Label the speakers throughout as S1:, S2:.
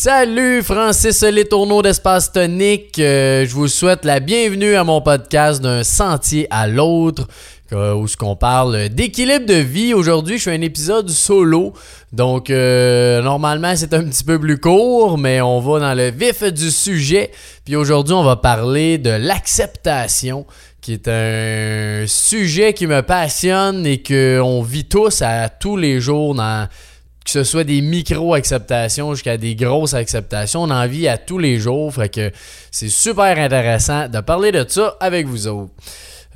S1: Salut Francis Les Tourneaux d'Espace Tonique. Euh, je vous souhaite la bienvenue à mon podcast d'un sentier à l'autre où ce qu'on parle d'équilibre de vie. Aujourd'hui, je fais un épisode solo. Donc euh, normalement, c'est un petit peu plus court, mais on va dans le vif du sujet. Puis aujourd'hui, on va parler de l'acceptation qui est un sujet qui me passionne et qu'on vit tous à tous les jours dans que ce soit des micro-acceptations jusqu'à des grosses acceptations. On en vit à tous les jours. C'est super intéressant de parler de ça avec vous autres.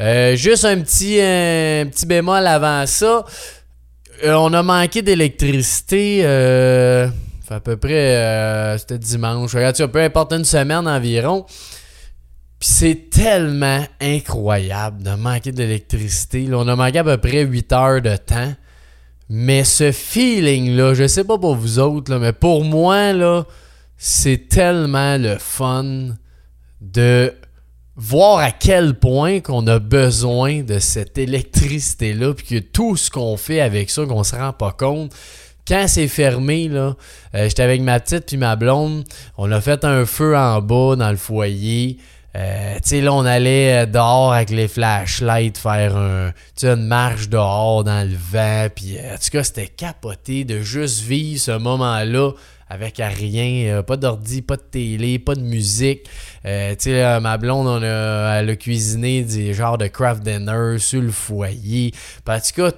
S1: Euh, juste un petit, un petit bémol avant ça. Euh, on a manqué d'électricité. Euh, à peu près, c'était dimanche. Regarde, ça, peu importe une semaine environ. Puis c'est tellement incroyable de manquer d'électricité. On a manqué à peu près 8 heures de temps. Mais ce feeling-là, je sais pas pour vous autres, mais pour moi, c'est tellement le fun de voir à quel point qu'on a besoin de cette électricité-là, puis que tout ce qu'on fait avec ça, qu'on se rend pas compte. Quand c'est fermé, là, euh, j'étais avec ma petite puis ma blonde, on a fait un feu en bas dans le foyer. Euh, là, on allait euh, dehors avec les flashlights faire un, une marche dehors dans le vent. Puis, euh, en tout cas, c'était capoté de juste vivre ce moment-là avec rien, pas d'ordi, pas de télé, pas de musique. sais, ma blonde, on a, elle a cuisiné des genres de craft dinner sur le foyer. en tout cas,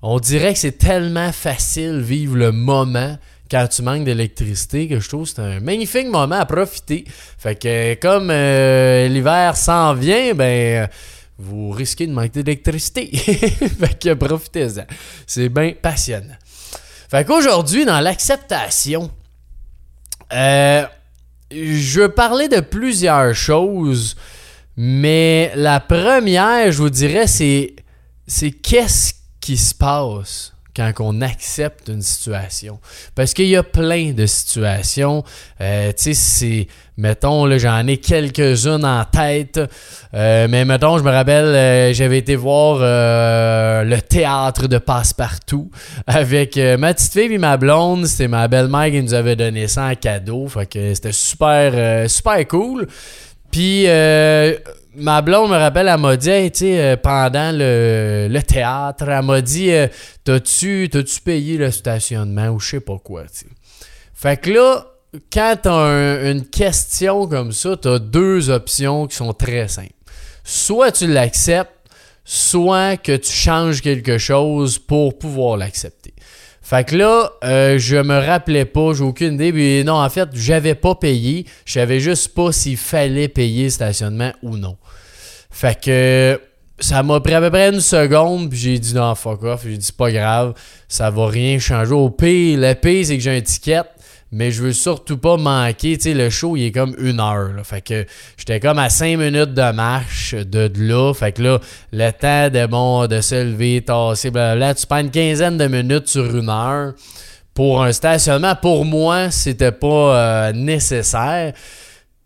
S1: on dirait que c'est tellement facile vivre le moment quand tu manques d'électricité, que je trouve c'est un magnifique moment à profiter. Fait que comme euh, l'hiver s'en vient, ben vous risquez de manquer d'électricité. fait que profitez-en. C'est bien passionnant. Fait qu'aujourd'hui, dans l'acceptation, euh, je parler de plusieurs choses, mais la première, je vous dirais, c'est, c'est qu'est-ce qui se passe? Quand on accepte une situation. Parce qu'il y a plein de situations. Euh, tu sais, c'est. Mettons, j'en ai quelques-unes en tête. Euh, mais mettons, je me rappelle, euh, j'avais été voir le théâtre de Passepartout avec ma petite fille et ma blonde. C'était ma belle-mère qui nous avait donné ça en cadeau. Fait que c'était super, super cool. Puis ma blonde me rappelle, elle m'a dit, euh, pendant le, théâtre, elle m'a dit, euh, t'as-tu, payé le stationnement ou je sais pas quoi, Fait que là, quand t'as une question comme ça, t'as deux options qui sont très simples. Soit tu l'acceptes, soit que tu changes quelque chose pour pouvoir l'accepter. Fait que là, euh, je me rappelais pas, j'ai aucune idée. Puis non, en fait, j'avais pas payé. Je savais juste pas s'il fallait payer le stationnement ou non. Fait que ça m'a pris à peu près une seconde, puis j'ai dit non, fuck off. J'ai dit pas grave, ça va rien changer. Au pire, le pire, c'est que j'ai un ticket, mais je veux surtout pas manquer. Tu sais, le show, il est comme une heure. Fait que j'étais comme à cinq minutes de marche de, là. Fait que là, le temps de, bon, de se lever, tasser, blablabla, tu prends une quinzaine de minutes sur une heure. Pour un stationnement, pour moi, c'était pas euh, nécessaire.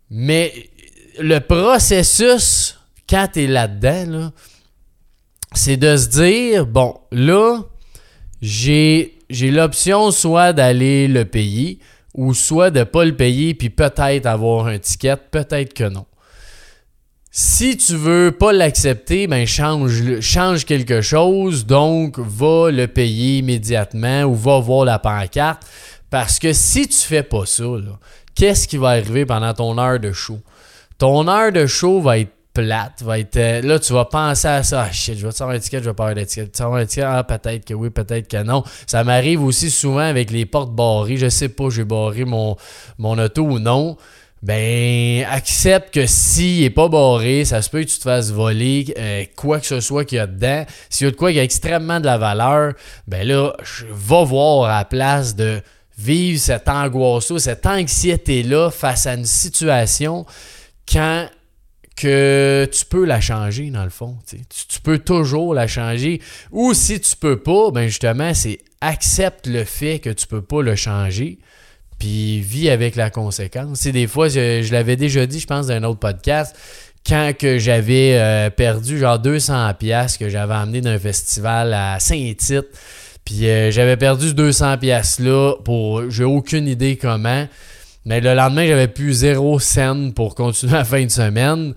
S1: Mais le processus quand tu es là-dedans, c'est de se dire, bon, là, j'ai, l'option soit d'aller le payer ou soit de ne pas le payer puis peut-être avoir un ticket, peut-être que non. Si tu veux pas l'accepter, ben change, change quelque chose, donc va le payer immédiatement ou va voir la pancarte. Parce que si tu fais pas ça, qu'est-ce qui va arriver pendant ton heure de show? Ton heure de show va être plate, va être. Euh, là, tu vas penser à ça. Ah shit, je vais te un ticket, je vais pas avoir d'étiquette. Tu vas un ticket, ah peut-être que oui, peut-être que non. Ça m'arrive aussi souvent avec les portes barrées. Je sais pas, j'ai barré mon, mon auto ou non. Ben, accepte que s'il est pas barré, ça se peut que tu te fasses voler euh, quoi que ce soit qu'il y a dedans. S'il y a de quoi qui a extrêmement de la valeur, ben là, je vais voir à la place de vivre cette angoisse cette anxiété-là face à une situation quand que tu peux la changer dans le fond. Tu, peux toujours la changer. Ou si tu peux pas, ben justement, c'est accepte le fait que tu peux pas le changer. Puis vis avec la conséquence. C'est des fois, je, l'avais déjà dit, je pense, dans un autre podcast, quand j'avais euh, perdu genre 200 pièces que j'avais amené d'un festival à Saint-Tite. Puis euh, j'avais perdu 200 pièces là pour j'ai aucune idée comment. Mais le lendemain, j'avais plus zéro scène pour continuer la fin de semaine.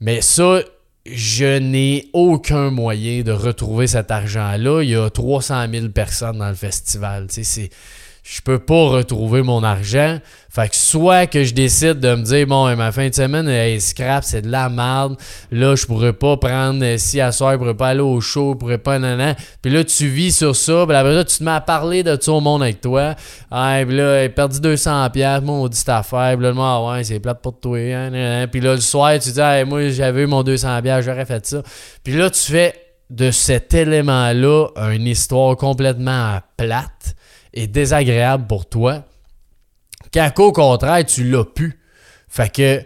S1: Mais ça, je n'ai aucun moyen de retrouver cet argent-là. Il y a 300 000 personnes dans le festival. C'est je peux pas retrouver mon argent. Fait que soit que je décide de me dire, bon, ma fin de semaine, est scrap, c'est de la merde. Là, je pourrais pas prendre, euh, si à soir, je pourrais pas aller au show, je pourrais pas, nan, Puis là, tu vis sur ça, puis ça, tu te mets à parler de tout au monde avec toi. Ah, puis là, j'ai perdu 200 pièces, mon dit cette affaire. Puis là, moi, ah ouais, c'est plate pour toi. Hein, Puis là, le soir, tu dis, moi, j'avais eu mon 200 pièces, j'aurais fait ça. Puis là, tu fais de cet élément-là une histoire complètement plate est désagréable pour toi, qu'au contraire, tu l'as pu. Fait que,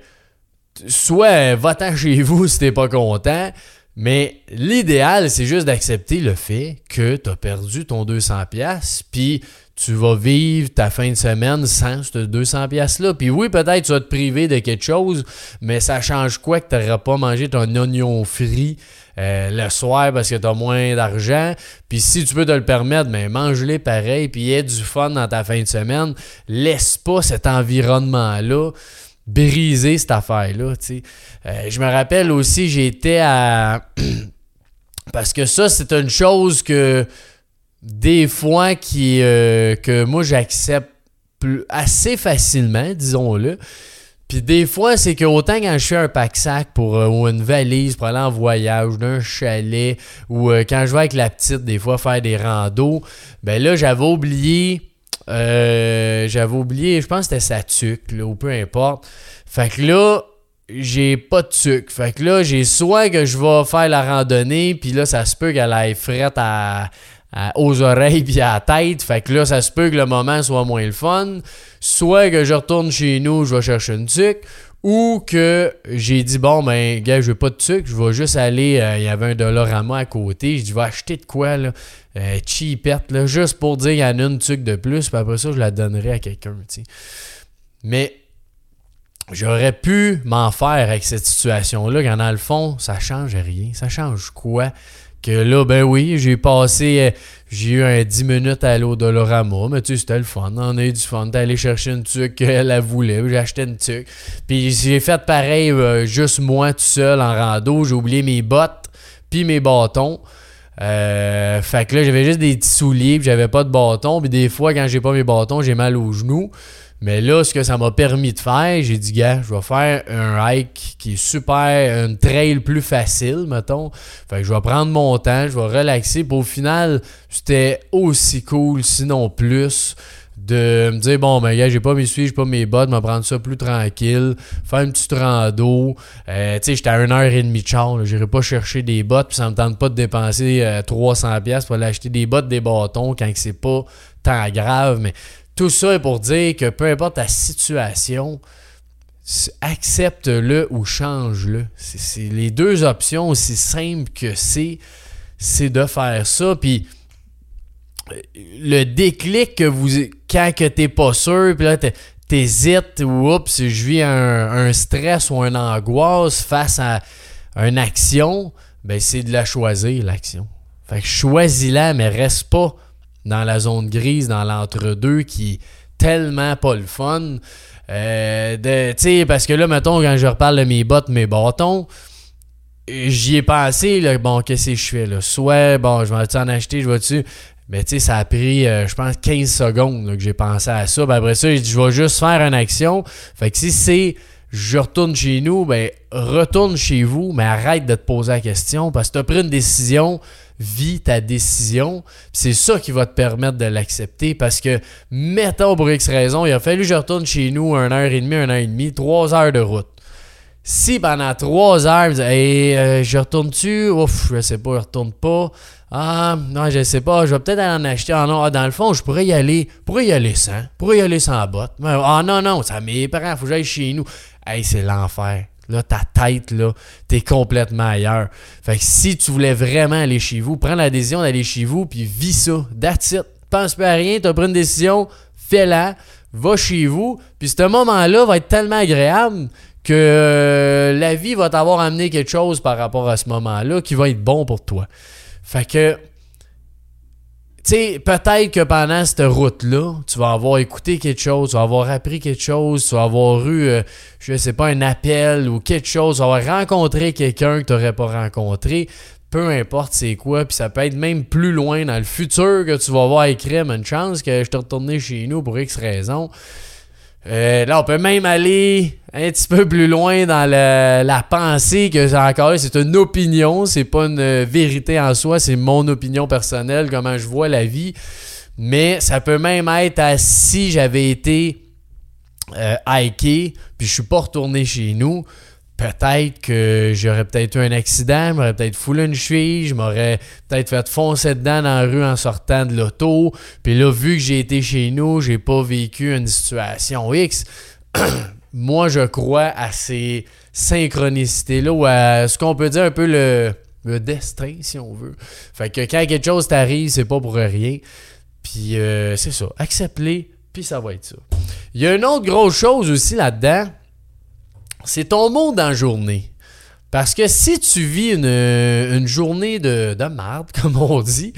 S1: soit va-t'en chez vous si t'es pas content, mais l'idéal, c'est juste d'accepter le fait que tu as perdu ton 200$, puis tu vas vivre ta fin de semaine sans ce 200$ là. Puis oui, peut-être tu vas te priver de quelque chose, mais ça change quoi que tu n'auras pas mangé ton oignon frit euh, le soir parce que tu as moins d'argent? Puis si tu peux te le permettre, mais ben, mange-les pareil, puis aie du fun dans ta fin de semaine. Laisse pas cet environnement-là briser cette affaire-là. Euh, je me rappelle aussi, j'étais à... parce que ça, c'est une chose que des fois euh, que moi j'accepte assez facilement, disons-le. Puis des fois, c'est que autant quand je fais un pack-sac pour euh, ou une valise pour aller en voyage, d'un chalet, ou euh, quand je vais avec la petite, des fois faire des randos, ben là, j'avais oublié. J'avais oublié, je pense que c'était sa tuque, ou peu importe. Fait que là, j'ai pas de tuque. Fait que là, j'ai soit que je vais faire la randonnée, puis là, ça se peut qu'elle aille frette à, aux oreilles puis à la tête. Fait que là, ça se peut que le moment soit moins le fun. Soit que je retourne chez nous, je vais chercher une tuque. Ou que j'ai dit, bon, ben, gars, je veux pas de tuque, je vais juste aller. Euh, il y avait un Dollarama à côté. Je dis, je vais acheter de quoi, là, euh, cheapette, là, juste pour dire qu'il y en a une tuque de plus. Puis après ça, je la donnerai à quelqu'un, tu sais. Mais j'aurais pu m'en faire avec cette situation-là, quand dans le fond, ça change rien. Ça change quoi? Que là, ben oui, j'ai passé, euh, j'ai eu un 10 minutes à l'eau Dolorama, mais tu sais, c'était le fun. On a eu du fun. T'es allé chercher une tuque qu'elle la voulait, j'ai acheté une tuque. Puis j'ai fait pareil, euh, juste moi tout seul en rando. J'ai oublié mes bottes, puis mes bâtons. Euh, fait que là, j'avais juste des petits souliers, puis j'avais pas de bâton. Puis des fois, quand j'ai pas mes bâtons, j'ai mal aux genoux. Mais là, ce que ça m'a permis de faire, j'ai dit, gars, je vais faire un hike qui est super, un trail plus facile, mettons. Fait que je vais prendre mon temps, je vais relaxer. Puis au final, c'était aussi cool, sinon plus, de me dire, bon, ben, gars, j'ai pas mes suivis, j'ai pas mes bottes, me prendre ça plus tranquille, faire une petite rando. Euh, tu sais, j'étais à une heure et demie de char, j'irai pas chercher des bottes, puis ça me tente pas de dépenser 300$ euh, pour aller acheter des bottes, des bâtons quand c'est pas tant grave, mais tout ça est pour dire que peu importe ta situation, accepte-le ou change-le. C'est les deux options aussi simples que c'est, c'est de faire ça. Puis le déclic que vous quand que t'es pas sûr, puis là t'hésites ou oups, je vis un, stress ou une angoisse face à une action, ben c'est de la choisir l'action. Fait que choisis-la, mais reste pas dans la zone grise, dans l'entre-deux qui est tellement pas le fun. Euh, parce que là, mettons, quand je reparle de mes bottes, mes bâtons, j'y ai pensé, bon, qu'est-ce que je fais là? Soit, bon, je vais en acheter, je vais-tu? Mais tu ça a pris, euh, je pense, 15 secondes que j'ai pensé à ça. Ben, après ça, je vais juste faire une action. Fait que si c'est je retourne chez nous, ben retourne chez vous, mais arrête de te poser la question parce que tu as pris une décision, vis ta décision. C'est ça qui va te permettre de l'accepter parce que, mettons pour X raison, il a fallu que je retourne chez nous une heure et demie, une heure et demie, trois heures de route. Si pendant trois heures, hey, euh, je retourne-tu? Ouf, je sais pas, je retourne pas. Ah, non, je sais pas, je vais peut-être aller en acheter. Ah non, ah, dans le fond, je pourrais y aller, pourrais y aller sans, pourrais y aller sans botte. Ah non, non, ça m'épeint, faut que j'aille chez nous. Hey, c'est l'enfer. Là, ta tête, là, t'es complètement ailleurs. Fait que si tu voulais vraiment aller chez vous, prends la décision d'aller chez vous, puis vis ça. That's it. Pense pas à rien, t'as pris une décision, fais-la, va chez vous. Puis ce moment-là va être tellement agréable que euh, la vie va t'avoir amené quelque chose par rapport à ce moment-là qui va être bon pour toi. Fait que tu sais, peut-être que pendant cette route-là, tu vas avoir écouté quelque chose, tu vas avoir appris quelque chose, tu vas avoir eu, euh, je sais pas, un appel ou quelque chose, tu vas avoir rencontré quelqu'un que tu n'aurais pas rencontré. Peu importe c'est quoi, puis ça peut être même plus loin dans le futur que tu vas voir écrire, mais une chance que je te retourné chez nous pour X raison. Euh, là, on peut même aller un petit peu plus loin dans la, pensée que encore c'est une opinion, c'est pas une vérité en soi, c'est mon opinion personnelle, comment je vois la vie. Mais ça peut même être à si j'avais été euh, hiké, puis je suis pas retourné chez nous, peut-être que j'aurais peut-être eu un accident, j'aurais peut-être foulé une cheville, je m'aurais peut-être fait foncer dedans dans la rue en sortant de l'auto. Puis là, vu que j'ai été chez nous, j'ai pas vécu une situation X. Moi, je crois à ces synchronicités-là ou à ce qu'on peut dire un peu le, destin, si on veut. Fait que quand quelque chose t'arrive, c'est pas pour rien. Puis euh, c'est ça. Accepte-les, puis ça va être ça. Il y a une autre grosse chose aussi là-dedans c'est ton mot dans la journée. Parce que si tu vis une, journée de, de merde, comme on dit,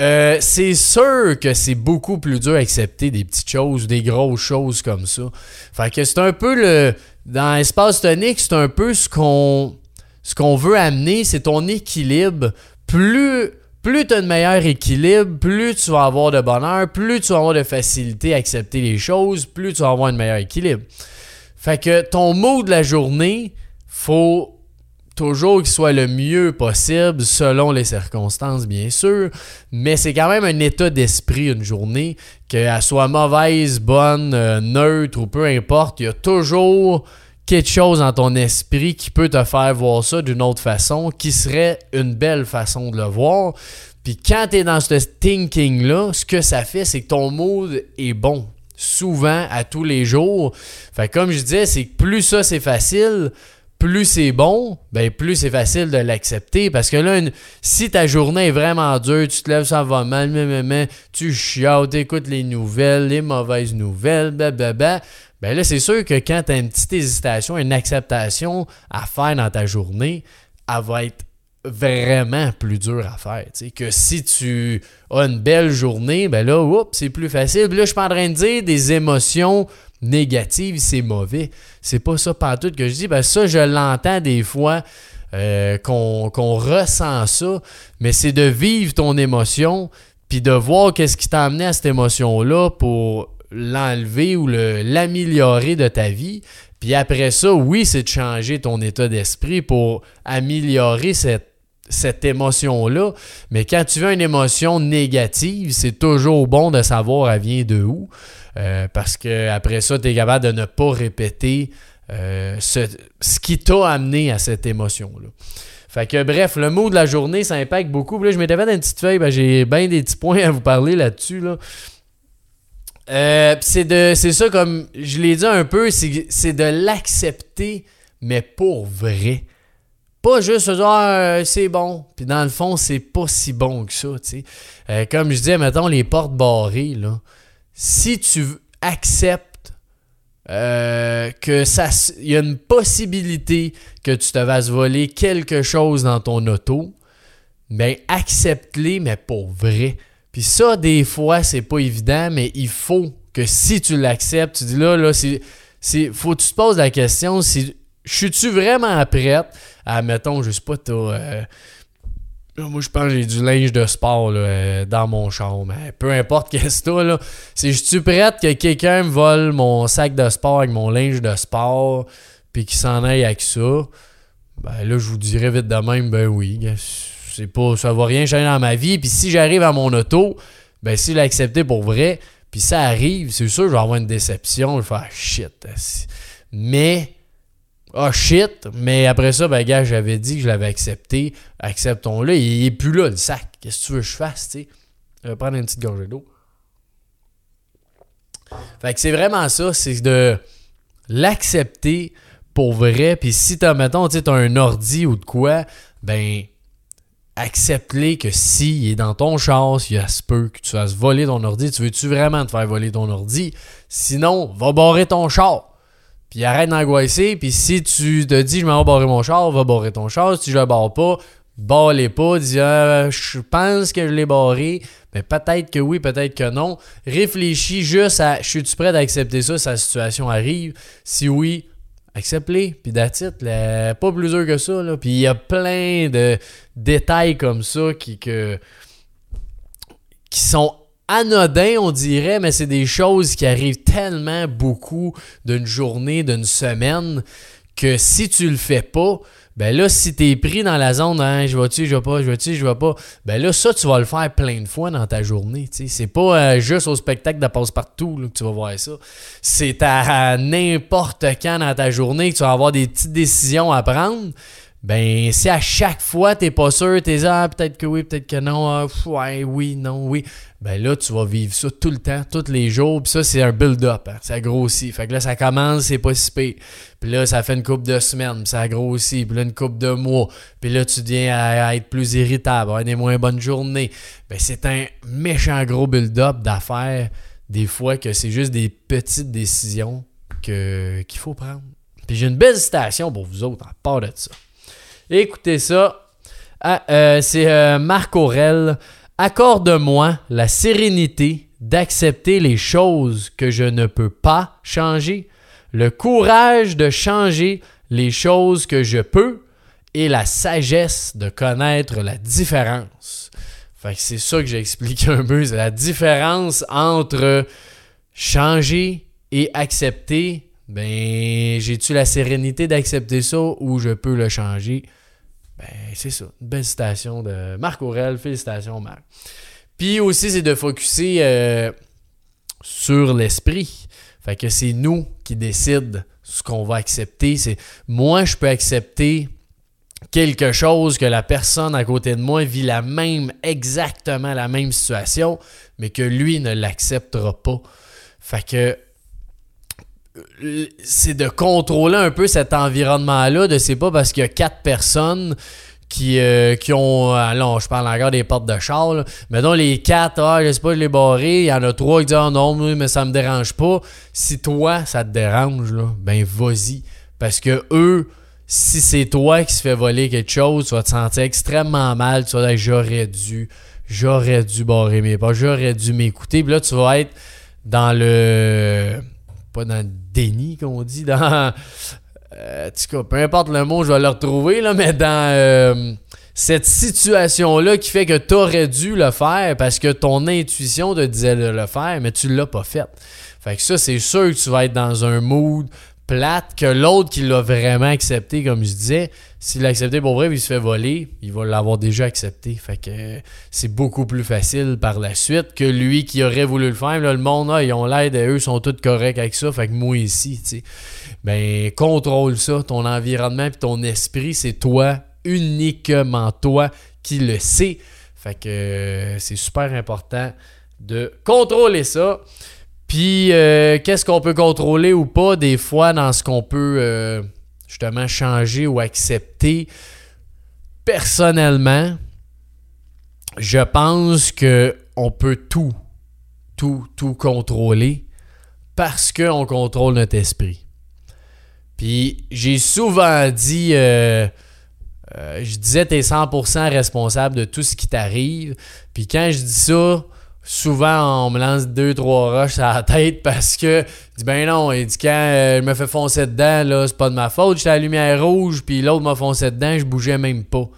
S1: euh, c'est sûr que c'est beaucoup plus dur d'accepter des petites choses, des grosses choses comme ça. Fait que c'est un peu le. Dans l'espace tonique, c'est un peu ce qu'on ce qu'on veut amener, c'est ton équilibre. Plus, plus tu as de meilleur équilibre, plus tu vas avoir de bonheur, plus tu vas avoir de facilité à accepter les choses, plus tu vas avoir un meilleur équilibre. Fait que ton mot de la journée, faut toujours qu'il soit le mieux possible selon les circonstances, bien sûr. Mais c'est quand même un état d'esprit, une journée, qu'elle soit mauvaise, bonne, euh, neutre ou peu importe, il y a toujours quelque chose dans ton esprit qui peut te faire voir ça d'une autre façon, qui serait une belle façon de le voir. Puis quand tu es dans ce thinking-là, ce que ça fait, c'est que ton mood est bon souvent à tous les jours. Fait comme je disais, c'est que plus ça c'est facile, plus c'est bon, ben plus c'est facile de l'accepter. Parce que là, si ta journée est vraiment dure, tu te lèves, ça va mal, mais, mais, tu chiates, écoutes les nouvelles, les mauvaises nouvelles, blablabla. Ben là, c'est sûr que quand tu as une petite hésitation, une acceptation à faire dans ta journée, elle va être vraiment plus dur à faire. Que si tu as une belle journée, ben là, oups, c'est plus facile. Là, je suis pas en train de dire des émotions négatives, c'est mauvais. C'est pas ça tout que je dis. Ben ça, je l'entends des fois. Euh, qu'on ressent ça, mais c'est de vivre ton émotion, puis de voir qu'est-ce qui t'a amené à cette émotion-là pour l'enlever ou l'améliorer de ta vie. Puis après ça, oui, c'est de changer ton état d'esprit pour améliorer cette cette émotion-là. Mais quand tu veux une émotion négative, c'est toujours bon de savoir elle vient de où. Euh, parce que après ça, tu es capable de ne pas répéter euh, ce, qui t'a amené à cette émotion-là. Fait que bref, le mot de la journée, ça impacte beaucoup. là, je m'étais fait une petite feuille, ben, j'ai bien des petits points à vous parler là-dessus. Là. Euh, c'est ça comme je l'ai dit un peu, c'est de l'accepter, mais pour vrai. Pas juste ah, c'est bon, puis dans le fond, c'est pas si bon que ça. Euh, comme je disais, mettons les portes barrées, là. Si tu acceptes euh, que ça y a une possibilité que tu te fasses voler quelque chose dans ton auto, ben accepte-les, mais pour vrai. Puis ça, des fois, c'est pas évident, mais il faut que si tu l'acceptes, tu dis là, là, c'est. Faut que tu te poses la question si suis-tu vraiment prête à, mettons, je sais pas, t'as. Euh, moi, je pense que j'ai du linge de sport euh, dans mon. Mais peu importe qu'est-ce que là. Si je suis prête que quelqu'un me vole mon sac de sport avec mon linge de sport, puis qu'il s'en aille avec ça, ben là, je vous dirais vite de même, ben oui. C'est pas, ça va rien changer dans ma vie. Puis si j'arrive à mon auto, ben s'il a accepté pour vrai, puis ça arrive, c'est sûr, je vais avoir une déception. Je vais faire shit. Mais ah shit, mais après ça, ben gars, j'avais dit que je l'avais accepté. Acceptons-le. Il est plus là, le sac. Qu'est-ce que tu veux que je fasse, tu sais? Je vais prendre une petite gorgée d'eau. Fait que c'est vraiment ça, c'est de l'accepter pour vrai. Puis si t'as, mettons, tu as un ordi ou de quoi, ben accepte-les que s'il est dans ton char, il y a ce peu que tu fasses voler ton ordi, tu veux-tu vraiment te faire voler ton ordi? Sinon, va barrer ton char. Puis arrête d'angoisser. Puis si tu te dis, je m'en vais barrer mon char, va barrer ton char. Si je le barre pas, barre pas, dis ah, je pense que je l'ai barré, mais peut-être que oui, peut-être que non. Réfléchis juste à, je suis-tu prêt à accepter ça si la situation arrive? Si oui, accepte-les, puis that's pas plus dur que ça. Puis il y a plein de détails comme ça qui, que, qui sont anodins, on dirait, mais c'est des choses qui arrivent tellement beaucoup d'une journée, d'une semaine, que si tu le fais pas, ben là, si pris dans la zone, hein, je vais-tu, je vais pas, je vais-tu, je vais pas, ben là, ça, tu vas le faire plein de fois dans ta journée. C'est pas euh, juste au spectacle de passe-partout que tu vas voir ça. C'est à, n'importe quand dans ta journée que tu vas avoir des petites décisions à prendre. Ben, si à chaque fois t'es pas sûr, t'es ah, peut-être que oui, peut-être que non, ah, ouais, oui, non, oui. Ben là, tu vas vivre ça tout le temps, tous les jours. Puis ça, c'est un build-up. Hein, ça grossit. Fait que là, ça commence, c'est pas si pire. Puis là, ça fait une coupe de semaines, ça grossit. Puis là, une coupe de mois. Puis là, tu viens à, être plus irritable, avoir des moins bonnes journées. Ben, c'est un méchant gros build-up d'affaires. Des fois que c'est juste des petites décisions qu'il faut prendre. Puis j'ai une belle citation pour vous autres en part de ça. Écoutez ça. Ah, euh, c'est euh, Marc Aurel. Accorde-moi la sérénité d'accepter les choses que je ne peux pas changer, le courage de changer les choses que je peux et la sagesse de connaître la différence. Fait c'est ça que j'ai expliqué un peu, c'est la différence entre changer et accepter. Ben, j'ai-tu la sérénité d'accepter ça ou je peux le changer? Ben, c'est ça. Une belle citation de Marc Aurel. Félicitations, Marc. Puis aussi, c'est de focuser euh, sur l'esprit. Fait que c'est nous qui décident ce qu'on va accepter. C'est moi, je peux accepter quelque chose que la personne à côté de moi vit la même, exactement la même situation, mais que lui ne l'acceptera pas. Fait que c'est de contrôler un peu cet environnement-là, de c'est pas parce qu'il y a quatre personnes qui, euh, qui ont. Allons, je parle encore des portes de char. Mais donc, les quatre, ah, je sais pas, je les barré. Il y en a trois qui disent, oh non, mais ça me dérange pas. Si toi, ça te dérange, là, ben vas-y. Parce que eux, si c'est toi qui se fait voler quelque chose, tu vas te sentir extrêmement mal. Tu vas dire, j'aurais dû, j'aurais dû barrer mes pas, j'aurais dû m'écouter. Puis là, tu vas être dans le pas dans le déni qu'on dit, dans. Euh, en tout cas, peu importe le mot, je vais le retrouver, là, mais dans euh, cette situation-là qui fait que tu aurais dû le faire parce que ton intuition te disait de le faire, mais tu l'as pas fait. Fait que ça, c'est sûr que tu vas être dans un mood plate que l'autre qui l'a vraiment accepté, comme je disais, s'il l'a accepté pour vrai, il se fait voler, il va l'avoir déjà accepté. Fait que c'est beaucoup plus facile par la suite que lui qui aurait voulu le faire. Le monde, ils ont l'aide, eux sont tous corrects avec ça. Fait que moi ici, tu sais. Ben, contrôle ça, ton environnement et ton esprit, c'est toi, uniquement toi qui le sais. Fait que c'est super important de contrôler ça. Puis, euh, qu'est-ce qu'on peut contrôler ou pas des fois dans ce qu'on peut euh, justement changer ou accepter? Personnellement, je pense que on peut tout, tout, tout contrôler parce qu'on contrôle notre esprit. Puis, j'ai souvent dit, euh, je disais, tu es 100% responsable de tout ce qui t'arrive. Puis quand je dis ça, souvent on me lance deux, trois roches à la tête parce que dit ben non, il dit quand euh, je me fais foncer dedans, là, c'est pas de ma faute, j'étais à la lumière rouge, puis l'autre m'a foncé dedans, je bougeais même pas.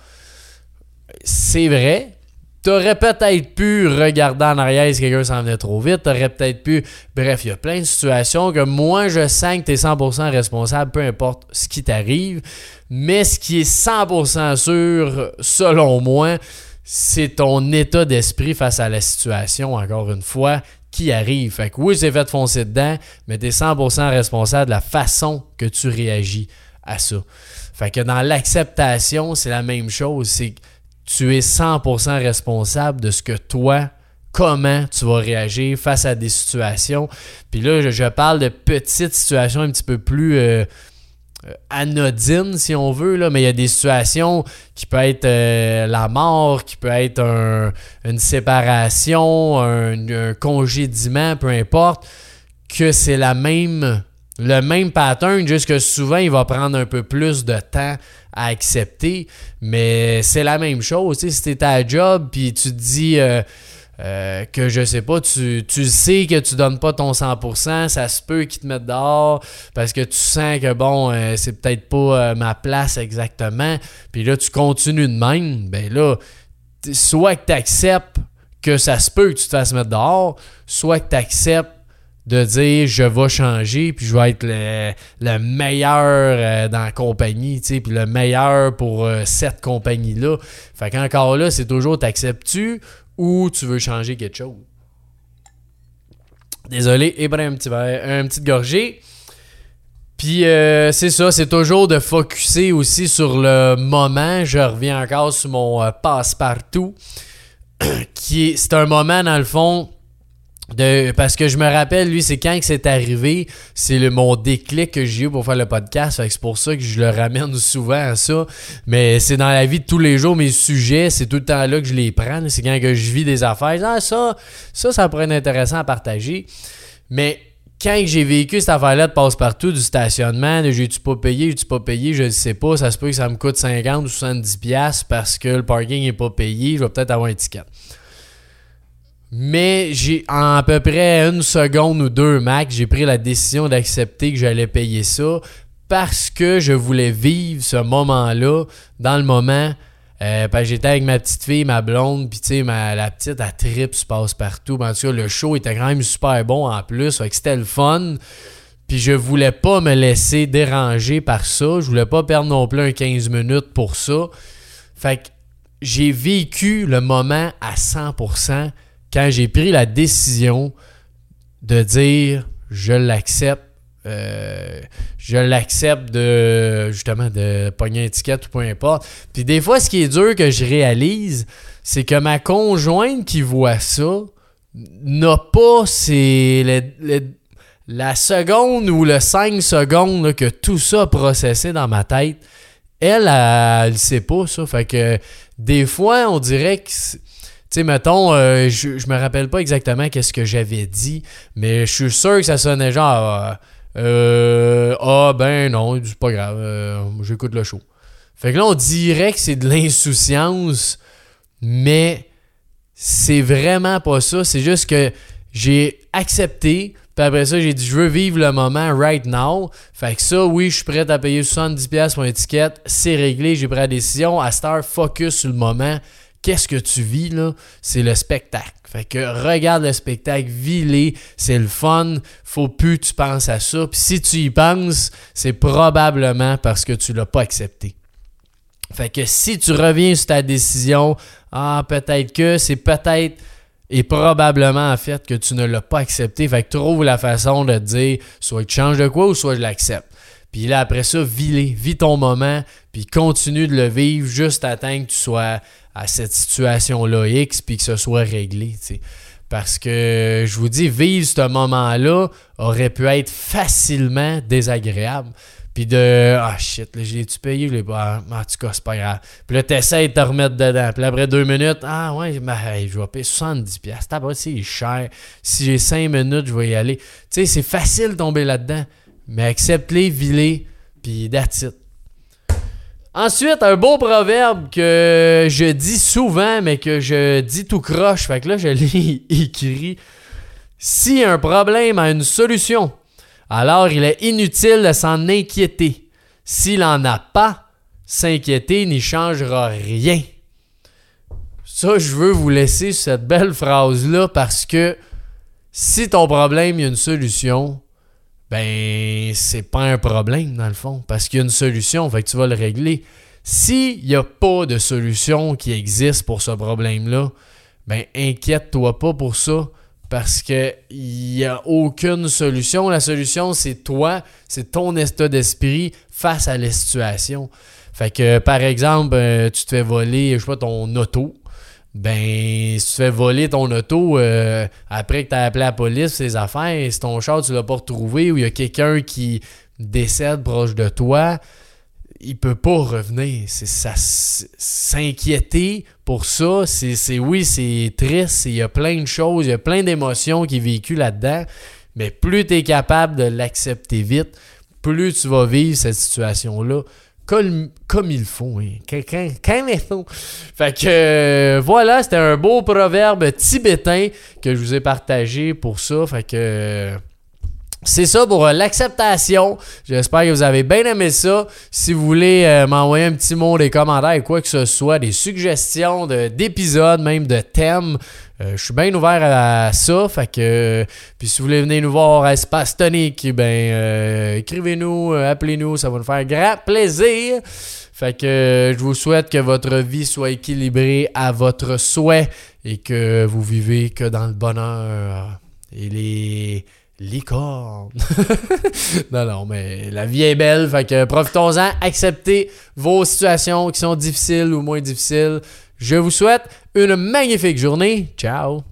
S1: C'est vrai. T'aurais peut-être pu regarder en arrière si quelqu'un s'en venait trop vite. T'aurais peut-être pu. Bref, il y a plein de situations que moi, je sens que t'es 100% responsable, peu importe ce qui t'arrive. Mais ce qui est 100% sûr, selon moi, c'est ton état d'esprit face à la situation, encore une fois, qui arrive. Fait que oui, c'est fait foncer dedans, mais tu es 100% responsable de la façon que tu réagis à ça. Fait que dans l'acceptation, c'est la même chose. C'est tu es 100% responsable de ce que toi, comment tu vas réagir face à des situations. Puis là, je, parle de petites situations un petit peu plus... Euh, anodine, si on veut, là, mais il y a des situations qui peuvent être euh, la mort, qui peut être une séparation, un, congédiement, peu importe, que c'est la même le même pattern, juste que souvent, il va prendre un peu plus de temps à accepter. Mais c'est la même chose. Si tu es à job, puis tu te dis euh, euh, que je sais pas, tu, tu sais que tu donnes pas ton 100%, ça se peut qu'ils te mettent dehors parce que tu sens que bon, euh, c'est peut-être pas ma place exactement. Puis là, tu continues de même. Ben là, soit que tu acceptes que ça se peut que tu te fasses mettre dehors, soit que tu acceptes de dire je vais changer puis je vais être le, meilleur euh, dans la compagnie, tu puis le meilleur pour euh, cette compagnie-là. Fait qu'encore là, c'est toujours t'acceptes-tu ou tu veux changer quelque chose. Désolé, et un petit verre, un petit gorgée. Puis euh, c'est ça, c'est toujours de focuser aussi sur le moment. Je reviens encore sur mon passe-partout. qui est, c'est un moment dans le fond parce que je me rappelle, lui, c'est quand que c'est arrivé, c'est le, mon déclic que j'ai eu pour faire le podcast. c'est pour ça que je le ramène souvent à ça. Mais c'est dans la vie de tous les jours, mes sujets, c'est tout le temps là que je les prends. C'est quand que je vis des affaires. Ah, ça, ça, ça pourrait être intéressant à partager. Mais quand j'ai vécu cette affaire-là de passe-partout, du stationnement, j'ai-tu pas payé, j'ai-tu pas payé, je ne sais pas. Ça se peut que ça me coûte 50 ou 70$ parce que le parking n'est pas payé. Je vais peut-être avoir un ticket. Mais j'ai en à peu près une seconde ou deux max, j'ai pris la décision d'accepter que j'allais payer ça parce que je voulais vivre ce moment-là dans le moment. Euh, j'étais avec ma petite fille, ma blonde, puis tu sais, la petite, elle trip se passe partout. En tout cas, le show était quand même super bon en plus, c'était le fun. Puis je voulais pas me laisser déranger par ça. Je voulais pas perdre non plus un 15 minutes pour ça. Fait que j'ai vécu le moment à 100% quand j'ai pris la décision de dire je l'accepte, euh, je l'accepte de justement de pogner étiquette ou peu importe. Puis des fois, ce qui est dur que je réalise, c'est que ma conjointe qui voit ça n'a pas c'est la seconde ou le 5 secondes que tout ça a processé dans ma tête. Elle, elle, ne sait pas ça. Fait que des fois, on dirait que sais, mettons, euh, je, je me rappelle pas exactement qu'est-ce que j'avais dit, mais je suis sûr que ça sonnait genre euh, Ah ben non, c'est pas grave, euh, j'écoute le show. Fait que là, on dirait que c'est de l'insouciance, mais c'est vraiment pas ça. C'est juste que j'ai accepté, puis après ça, j'ai dit je veux vivre le moment right now. Fait que ça, oui, je suis prêt à payer 70$ pour une étiquette, c'est réglé, j'ai pris la décision. À Star, focus sur le moment qu'est-ce que tu vis là, c'est le spectacle. Fait que regarde le spectacle, vis c'est le fun, faut plus tu penses à ça. Puis si tu y penses, c'est probablement parce que tu l'as pas accepté. Fait que si tu reviens sur ta décision, ah peut-être que c'est peut-être et probablement en fait que tu ne l'as pas accepté. Fait que trouve la façon de dire soit tu changes de quoi ou soit je l'accepte. Puis là, après ça, vis vis ton moment, puis continue de le vivre juste à temps que tu sois à cette situation-là X, puis que ce soit réglé. Parce que je vous dis, vivre ce moment-là aurait pu être facilement désagréable. Puis de Ah shit, j'ai-tu payé? Je l'ai pas. Ah, en tout cas, c'est pas grave. Puis là, t'essayes de te remettre dedans. Puis après deux minutes, ah ouais, je vais payer 70$. T'as c'est cher. Si j'ai cinq minutes, je vais y aller. Tu sais, c'est facile de tomber là-dedans. Mais accepte-les, vis-les, puis that's. Ensuite, un beau proverbe que je dis souvent, mais que je dis tout croche. Fait que là, je l'ai écrit. Si un problème a une solution, alors il est inutile de s'en inquiéter. S'il n'en a pas, s'inquiéter n'y changera rien. Ça, je veux vous laisser cette belle phrase-là parce que si ton problème a une solution, ben c'est pas un problème dans le fond, parce qu'il y a une solution, fait que tu vas le régler. S'il n'y a pas de solution qui existe pour ce problème-là, ben inquiète-toi pas pour ça, parce qu'il n'y a aucune solution. La solution, c'est toi, c'est ton état d'esprit face à la situation. Fait que, par exemple, euh, tu te fais voler, je sais pas, ton auto ben, si tu fais voler ton auto euh, après que tu as appelé la police, ces affaires, si ton char, tu l'as pas retrouvé ou il y a quelqu'un qui décède proche de toi, il peut pas revenir. S'inquiéter pour ça, c'est oui, c'est triste, il y a plein de choses, il y a plein d'émotions qui véhiculent là-dedans, Mais plus tu es capable de l'accepter vite, plus tu vas vivre cette situation-là comme, comme il faut. Hein. Quand, il faut. Fait que euh, voilà, c'était un beau proverbe tibétain que je vous ai partagé pour ça. Fait que. C'est ça pour euh, l'acceptation. J'espère que vous avez bien aimé ça. Si vous voulez euh, m'envoyer un petit mot, des commentaires, quoi que ce soit, des suggestions d'épisodes, même de thèmes, euh, je suis bien ouvert à, ça. Fait que, puis si vous voulez venir nous voir à Espace Tonic, ben, écrivez-nous, appelez-nous, ça va nous faire grand plaisir. Fait que je vous souhaite que votre vie soit équilibrée à votre souhait et que vous vivez que dans le bonheur et les licornes. non, non, mais la vie est belle, fait que profitons-en, acceptez vos situations qui sont difficiles ou moins difficiles. Je vous souhaite une magnifique journée. Ciao